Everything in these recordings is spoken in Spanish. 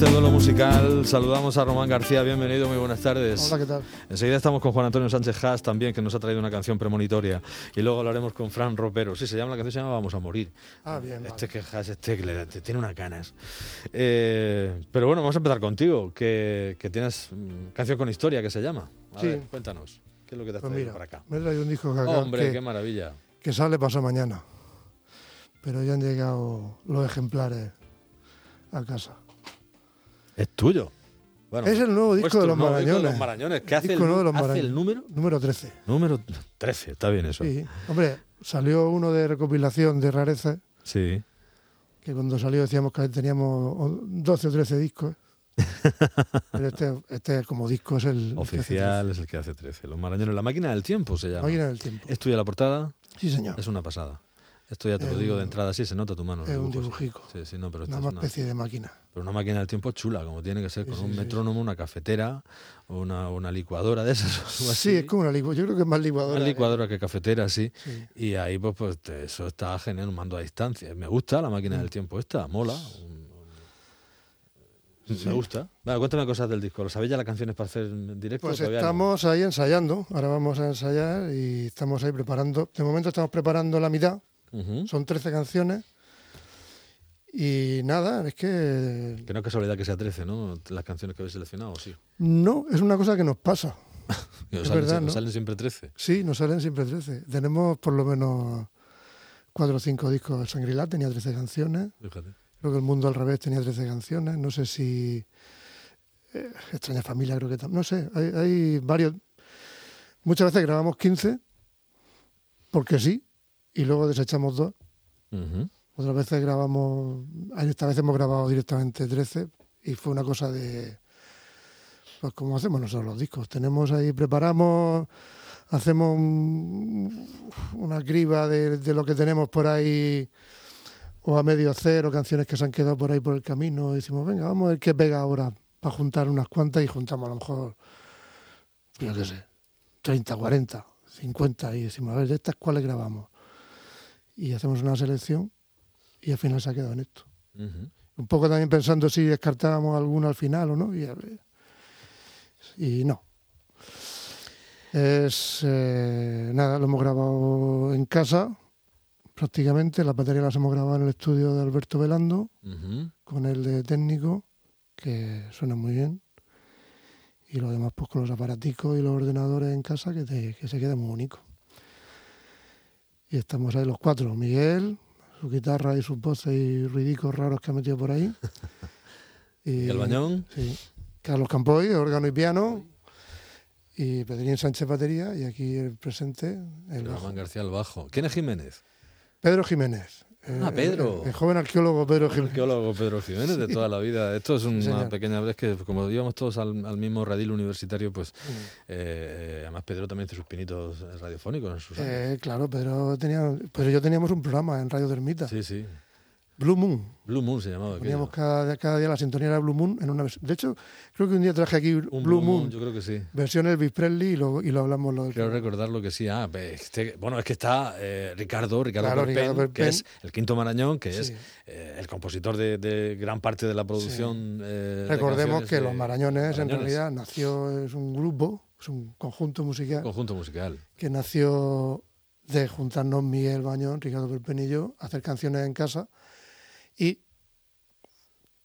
Este duelo musical. Saludamos a Román García. Bienvenido, muy buenas tardes. Hola, ¿qué tal? Enseguida estamos con Juan Antonio Sánchez Haas también, que nos ha traído una canción premonitoria. Y luego hablaremos con Fran Ropero. Sí, se llama la canción, se llama Vamos a morir. Ah, bien. Este que Haas, este que le, tiene unas ganas. Eh, pero bueno, vamos a empezar contigo, que, que tienes mm, canción con historia que se llama. A Sí. ver, cuéntanos. ¿Qué es lo que te has Pues traído mira, para acá? me he traído un disco que, acá- Hombre, que, qué maravilla. que sale pasado mañana. Pero ya han llegado los ejemplares a casa. Es tuyo. Bueno, es el nuevo disco de los nuevo disco de Marañones. los Marañones. ¿Qué hace, el, Disco nuevo de los hace el número? Número 13. Número 13, está bien eso. Sí. Hombre, salió uno de recopilación de rarezas, Sí. que cuando salió decíamos que teníamos o- 12 o 13 discos. Pero este, este como disco es el Oficial es el que hace 13. Los Marañones. La máquina del tiempo se llama. Máquina del tiempo. ¿Es tuya la portada? Sí, señor. Es una pasada. Esto ya te lo digo de entrada, sí, se nota tu mano. Es un dibujico. Sí, sí, no, pero Una es una, especie de máquina. pero una máquina del tiempo chula, como tiene que ser, con sí, un metrónomo, una cafetera, o una, una licuadora de esas. o algo Sí, así. es como una licuadora. Yo creo que es más licuadora. Más ¿eh? licuadora que cafetera, sí. Y ahí, pues, pues eso está genial, un mando a distancia. Me gusta la máquina Mm. del tiempo esta, mola. Me gusta. Vale, cuéntame cosas del disco. ¿Lo sabéis ya las canciones para hacer en directo? Pues no? estamos ahí ensayando, ahora vamos a ensayar y estamos ahí preparando. De momento estamos preparando la mitad, Ujú. son 13 canciones. Y nada, es que Que no es casualidad que sea 13, ¿no? Las canciones que habéis seleccionado, sí. no, es una cosa que nos pasa. Y os Es salen, verdad, ¿no? salen siempre 13. Sí, nos salen siempre 13. Tenemos por lo menos cuatro o cinco discos. Shangri-La tenía 13 canciones, Fíjate. creo que El Mundo al Revés tenía 13 canciones, no sé si eh, Extraña Familia creo que también, no sé, hay, hay varios. Muchas veces grabamos 15 porque sí, y luego desechamos dos. Otras veces grabamos, esta vez hemos grabado directamente 13 y fue una cosa de, pues como hacemos nosotros los discos. Tenemos ahí, preparamos, hacemos un- una criba de, de lo que tenemos por ahí o a medio cero, canciones que se han quedado por ahí por el camino. Y decimos, venga, vamos a ver qué pega ahora para juntar unas cuantas y juntamos a lo mejor, yo qué sé, 30, 40, 50 y decimos, a ver, de estas cuáles grabamos. Y hacemos una selección y al final se ha quedado en esto. Un poco también pensando si descartábamos alguna al final o no. Y, no. Es eh, nada, lo hemos grabado en casa prácticamente. Las baterías las hemos grabado en el estudio de Alberto Velando con el de técnico, que suena muy bien. Y lo demás, pues con los aparaticos y los ordenadores en casa, que, te- que se queda muy bonito. Y estamos ahí los cuatro: Miguel, su guitarra y sus voces y ruidicos raros que ha metido por ahí. ¿Y el bañón? Sí. Carlos Campoy, órgano y piano. Y Pedrín Sánchez batería. Y aquí el presente, el. Román García al bajo. ¿Quién es Jiménez? Pedro Jiménez. Ah, Eh, Pedro. El, el joven arqueólogo Pedro Jiménez. arqueólogo Pedro Jiménez de toda la vida. Esto es una señor. pequeña vez que, como íbamos todos al, al mismo radil universitario, pues eh, eh, además Pedro también hace sus pinitos radiofónicos en sus años. Eh, claro, Pedro tenía, Pedro y yo teníamos un programa en Radio de Ermita, Sí, sí. Blue Moon. Blue Moon se llamaba. Poníamos cada, cada día la sintonía de Blue Moon en una versión. De hecho, creo que un día traje aquí Un Blue, Moon, yo creo que sí. versión Elvis Presley y lo, y lo hablamos. Lo programa. recordar lo que sí. Ah, este- bueno, es que está eh, Ricardo, Ricardo, Claro, Perpen, Ricardo que Perpen. es el quinto Marañón, que es Sí. eh, el compositor de, de gran parte de la producción. eh, de Recordemos que de Los Marañones, en Marañones. realidad nació, es un grupo, es un conjunto musical Conjunto musical. que nació de juntarnos Miguel Bañón, Ricardo Perpen y yo, a hacer canciones en casa y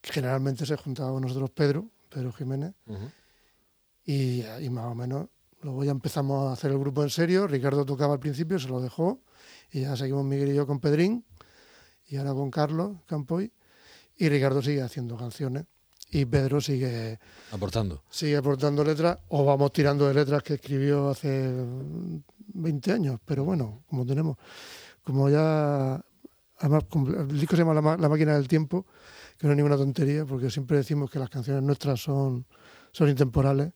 generalmente se juntaba con nosotros Pedro, Pedro Jiménez, y más o menos luego ya empezamos a hacer el grupo en serio, Ricardo tocaba al principio, se lo dejó, y ya seguimos Miguel y yo con Pedrín, y ahora con Carlos Campoy, y Ricardo sigue haciendo canciones, y Pedro sigue, Aportando. sigue aportando letras, o vamos tirando de letras que escribió hace 20 años, pero bueno, como tenemos, como ya, además el disco se llama La, máquina del tiempo, que no es ninguna tontería, porque siempre decimos que las canciones nuestras son, son intemporales,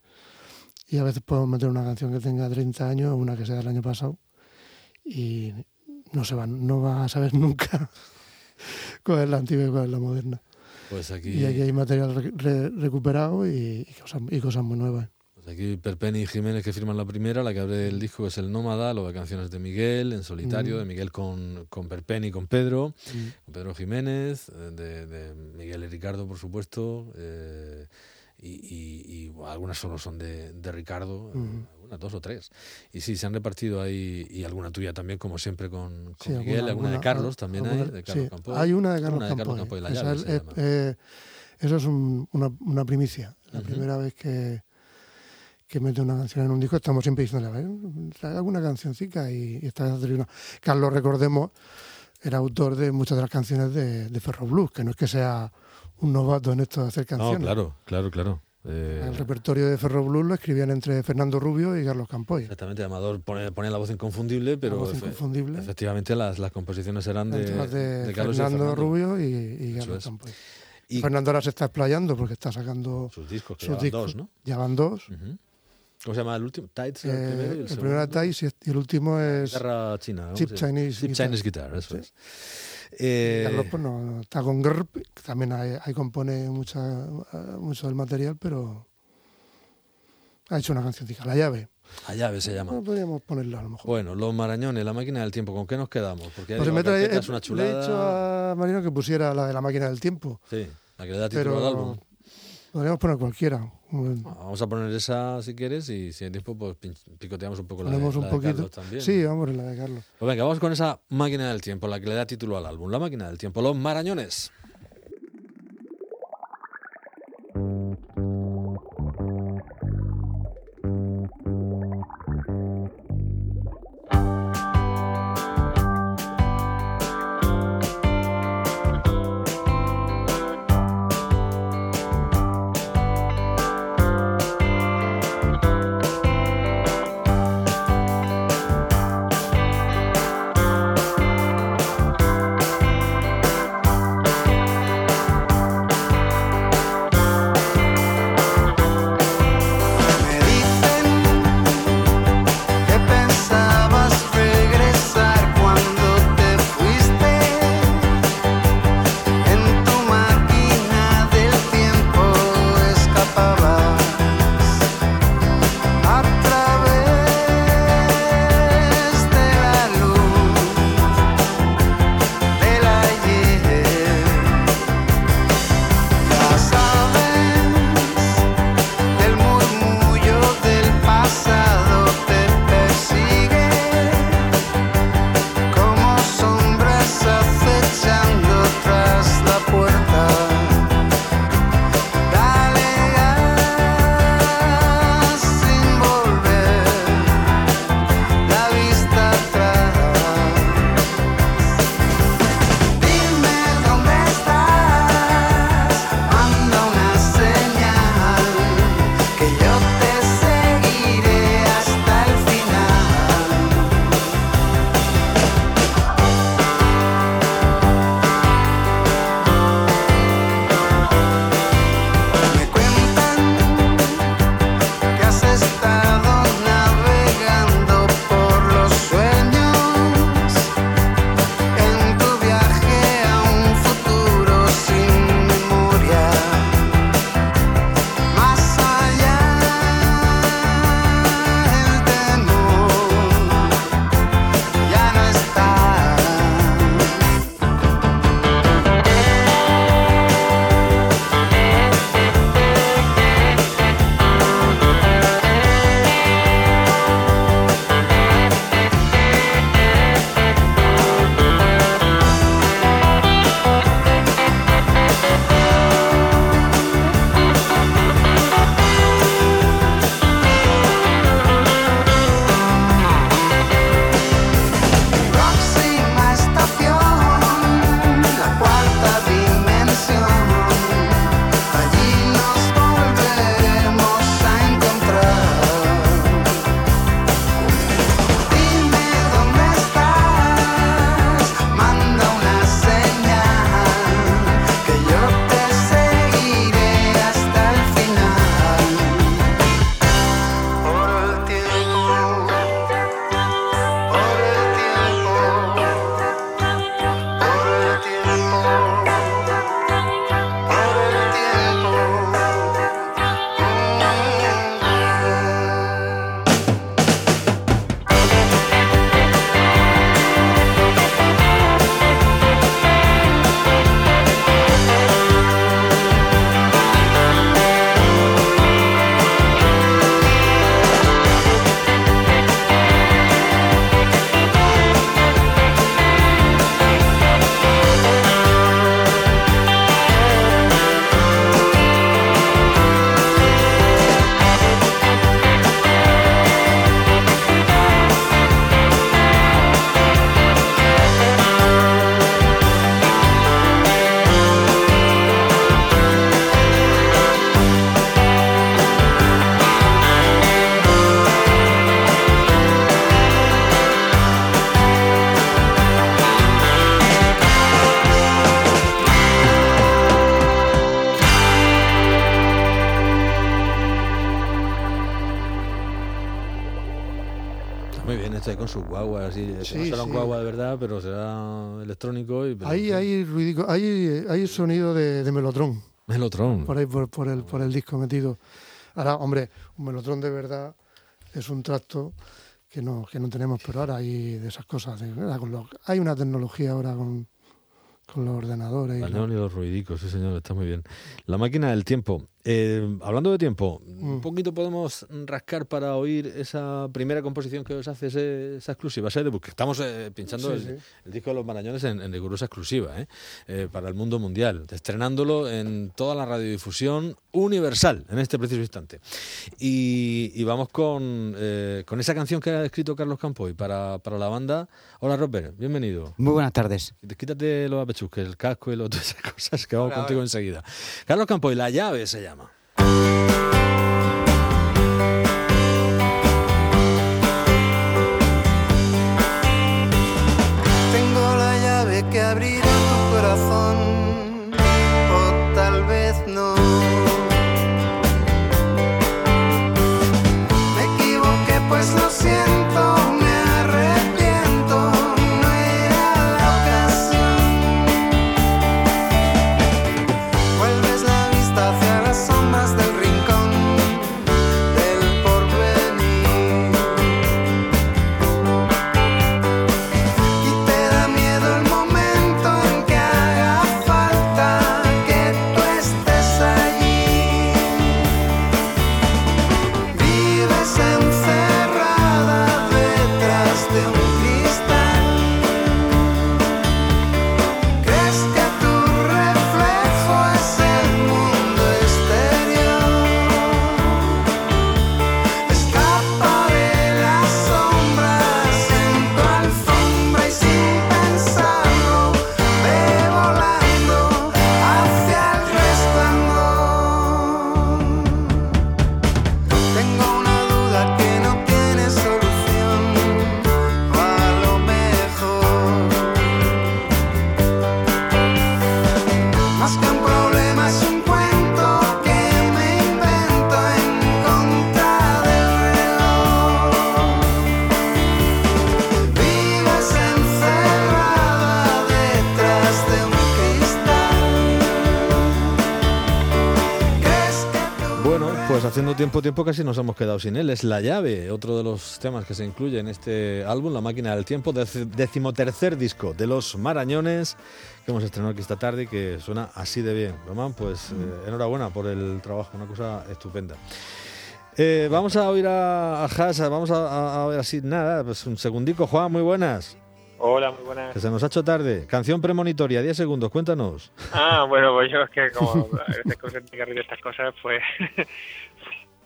y a veces podemos meter una canción que tenga 30 años, una que sea del año pasado, y no se van, no vas a saber nunca cuál es la antigua y cuál es la moderna. Pues aquí. Y aquí hay material re- re- recuperado y, y cosas, y cosas muy nuevas. Aquí Perpeni y Jiménez que firman la primera, la que abre el disco es El Nómada, lo de canciones de Miguel, en solitario, Mm. de Miguel con, con Perpeni y con Pedro, Mm. con Pedro Jiménez, eh, de, de Miguel y Ricardo, por supuesto, eh, y, y- y, bueno, algunas solo son de, de Ricardo, Ujú. algunas dos o tres. Y sí, se han repartido ahí, y alguna tuya también, como siempre, con, con Sí, Miguel, alguna, de Carlos también hay, alguna- de Carlos sí, Campoy. Hay una de Carlos Una de Carlos Campoy. Campoy, La Esa llave es- se es- llama. eh, eso es un- una, una primicia. La primera vez que, que mete una canción en un disco, estamos siempre diciendo, a ver, trae alguna cancioncita y, y traído una. Carlos, recordemos, era autor de muchas de las canciones de, de Ferro Blues, que no es que sea un novato en esto de hacer No, canciones. claro, claro, claro. Eh, El repertorio de Ferro Blues lo escribían entre Fernando Rubio y Carlos Campoy. Exactamente, Amador pone, pone la voz inconfundible, pero La voz efe- inconfundible. efectivamente las, las composiciones eran de, Entre las de, de Carlos y de Fernando. Rubio y, Carlos es. Campoy. Y Fernando ahora se está explayando porque está sacando sus discos, que sus llevan discos. dos, ¿no? Ya van dos. ¿Cómo se llama el último? Tides, el Eh, primero y el, el segundo. primero era Thais y el último es Guitarra china. ¿cómo Chip se llama? Chinese Chip Guitar. Chinese Guitar, eso Sí. es. Eh, Carlos pues, no, está con GRP, que también ahí, ahí compone mucha, eh, mucho del material, pero ha hecho una cancioncita, La llave. La llave se llama. No podríamos ponerla a lo mejor. Bueno, los marañones, la máquina del tiempo, ¿con qué nos quedamos? Porque Pues digo, trae- es una le he chulada. dicho a Marino que pusiera la de la máquina del tiempo, Sí, la que le da título al pero álbum. Podríamos poner cualquiera. Bueno, Vamos a poner esa si quieres y si hay tiempo pues picoteamos un poco la de, un la de poquito. Carlos también. Sí, vamos la de Carlos. Pues venga, vamos con esa máquina del tiempo, la que le da título al álbum. La máquina del tiempo, los marañones. Con sus guaguas, no Sí, será un sí. guagua de verdad, pero será electrónico y pero- Ahí hay ruidico, hay, hay sonido de, de melotrón Melotron. por ahí por, por el, por el disco metido. Ahora, hombre, un melotrón de verdad es un tracto que no, que no tenemos, pero ahora hay de esas cosas. de- con los- hay una tecnología ahora con, con los ordenadores. y La y los ruidicos, sí señor, está muy bien. La máquina del tiempo. Eh, hablando de tiempo, un Mm. poquito podemos rascar para oír esa primera composición que os hace ese- esa exclusiva, ese debut, que estamos eh, pinchando Sí, el, sí. el disco de los Marañones en, en rigurosa exclusiva, ¿eh? Eh, para el mundo mundial, estrenándolo en toda la radiodifusión universal en este preciso instante. Y, y vamos con, eh, con esa canción que ha escrito Carlos Campoy para, para la banda. Hola Robert, bienvenido. Muy buenas tardes. Quítate los apechusques, el casco y lo- todas esas cosas que vamos contigo enseguida. Carlos Campoy, La llave se llama. Tengo la llave que abrirá tu corazón, tiempo, tiempo casi nos hemos quedado sin él. Es La llave, otro de los temas que se incluye en este álbum, La máquina del tiempo, dec- decimotercer disco de Los Marañones, que hemos estrenado aquí esta tarde y que suena así de bien. Román, pues eh, enhorabuena por el trabajo, una cosa estupenda. Eh, vamos a oír a, a Haas, vamos a, a- a ver así, nada, pues un segundico. Juan, muy buenas, Hola, muy buenas. que se nos ha hecho tarde. Canción premonitoria, 10 segundos, cuéntanos. Ah, bueno, pues yo es que como a veces estas cosas, pues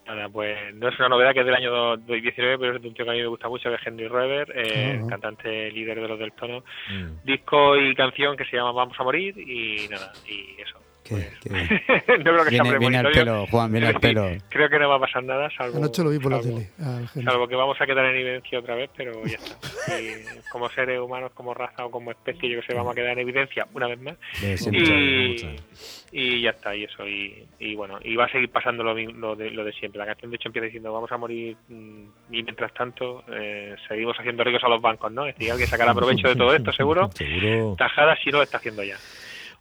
nada, pues no es una novedad que es del año 2019, pero es de un tío que a mí me gusta mucho, que es Henry Roeber, eh, Ajá. cantante líder de los del tono. Mm. Disco y canción que se llama Vamos a morir y nada, y eso. Qué- qué- no creo que sea Viene, viene al pelo, Juan, viene al pelo. Creo que no va a pasar nada, salvo, Anoche lo vi por la salvo- tele. al genio. Salvo que vamos a quedar en evidencia otra vez, pero ya está. Y como seres humanos, como raza o como especie, yo que sé, vamos a quedar en evidencia una vez más. Siempre y, y ya está, y eso. Y, y bueno, y va a seguir pasando lo, lo, de, lo de siempre. La canción de hecho empieza diciendo vamos a morir mm, y mientras tanto eh, seguimos haciendo ricos a los bancos, ¿no? Es decir, alguien sacará provecho de todo esto, seguro. Seguro. Tajada si no lo está haciendo ya.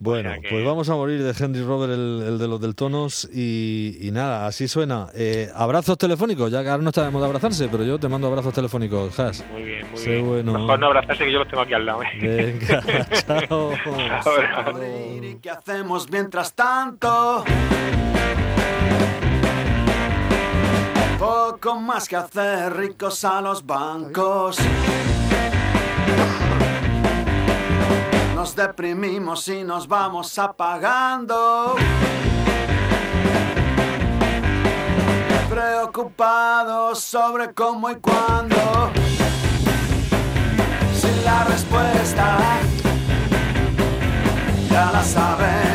Bueno, O sea que- pues vamos a morir de Henry Robert, el, el de los del Tonos, y, y nada, así suena. Eh, abrazos telefónicos, ya que ahora no está de moda abrazarse, pero yo te mando abrazos telefónicos, Has. Muy bien, muy Sé bien. bueno. Mejor no abrazarse que yo los tengo aquí al lado. ¿eh? Venga, chao. ¿Y qué hacemos mientras tanto? Poco más que hacer ricos a los bancos. Nos deprimimos y nos vamos apagando. Preocupados sobre cómo y cuándo. Sin la respuesta ya la sabemos.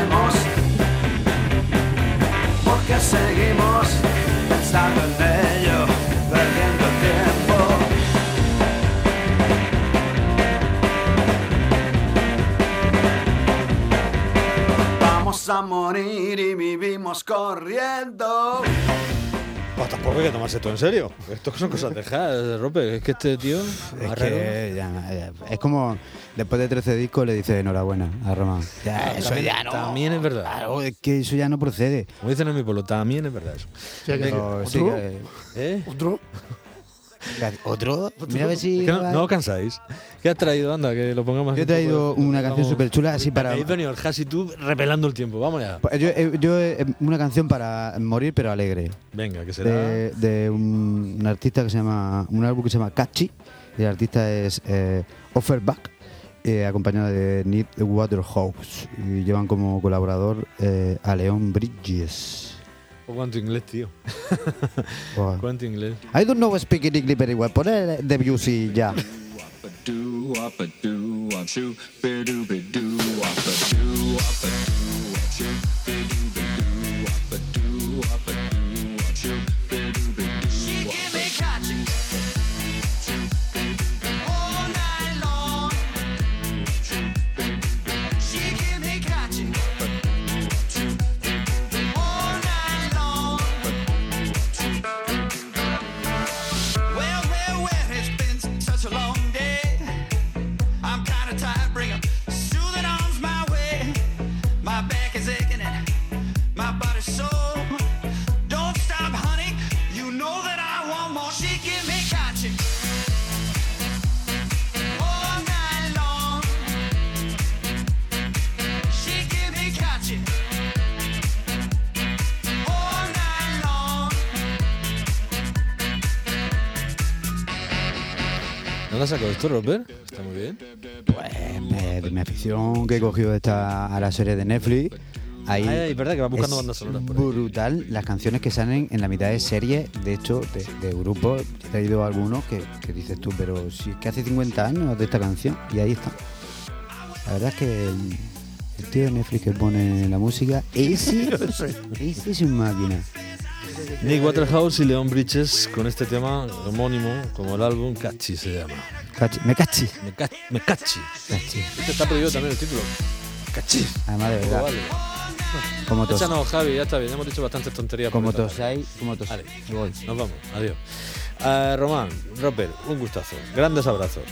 A morir y vivimos corriendo. Pues tampoco hay que tomarse todo en serio. Esto son cosas de jazz, Rope. Es que este tío. Es, que ya- ya- es como después de 13 discos le dice enhorabuena a Román. Ya, eso también, ya no. también es verdad. Claro, es que eso ya no procede. Como dicen en mi pueblo, también es verdad eso. Sí, hay que- Pero sí ¿Otro? que- ¿Eh? ¿Otro? ¿Otro? Mira a ver si. Es que no, no os cansáis. ¿Qué has traído? Anda, que lo pongamos Yo he poco traído una canción súper chula así para. El Has y tú repelando el tiempo. Vamos ya. Pues Yo, eh, yo, eh, una canción para morir pero alegre. Venga, que será. De, de un, un artista que se llama. Un álbum que se llama Catchy. Y el artista es eh, Offerback. eh, acompañado de Need Waterhouse. Y llevan como colaborador eh, a Leon Bridges. Quanto inglese. Quanto inglese. I don't know speak English very well, but eh, the music, yeah. Aching and my body's sore. Don't stop, honey. You know that I want more. She give me catching all night long. She give me catching all night long. ¿No la has sacado esto, Robert? Está muy bien. Pues me- de mi afición que he cogido esta, a la serie de Netflix. Ahí Ay, ay, verdad que va buscando es bandas sonoras por ahí. brutal las canciones que salen en la mitad de serie, de hecho, de, de grupos. He traído algunos que, que dices tú, pero si es que hace 50 años de esta canción y ahí está. La verdad es que el, el tío de Netflix que pone la música, ese, ese es un máquina. Nick Waterhouse y Leon Bridges con este tema homónimo, como el álbum Catchy se llama. Cachi- me cachi. Me, ca me cachi. Cachi. Este está prohibido también el título. Cachi. Además, de verdad, vale. Como, tos, Échanos, Javi, ya está bien. Hemos dicho bastantes tonterías. como tarde. tosáis, como tos. Vale. Voy. Nos vamos. Adiós. Eh, Román, Roper, un gustazo. Grandes abrazos.